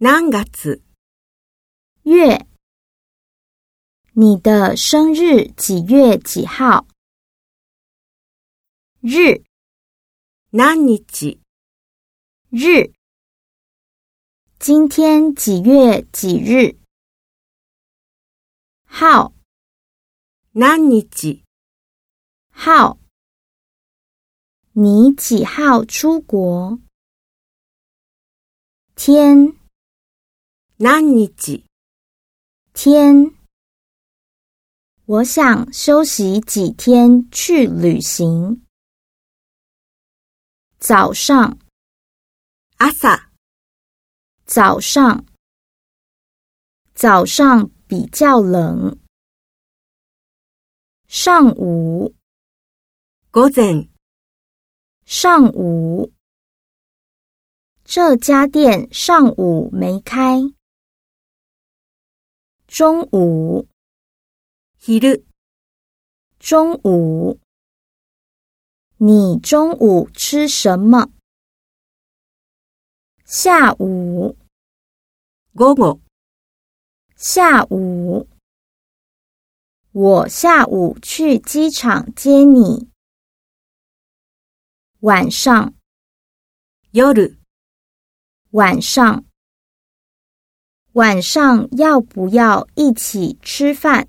何月？月。你的生日几月几号？日。何日？日。今天几月几日？号。何日？号。你几号出国？天。何日？天。我想休息几天去旅行。早上。朝。早上。早上比较冷。上午。午前。上午，这家店上午没开。中午，昼，中午，你中午吃什么？下午，午。后，下午，我下午去机场接你。晚上，夜，晚上，晚上要不要一起吃饭？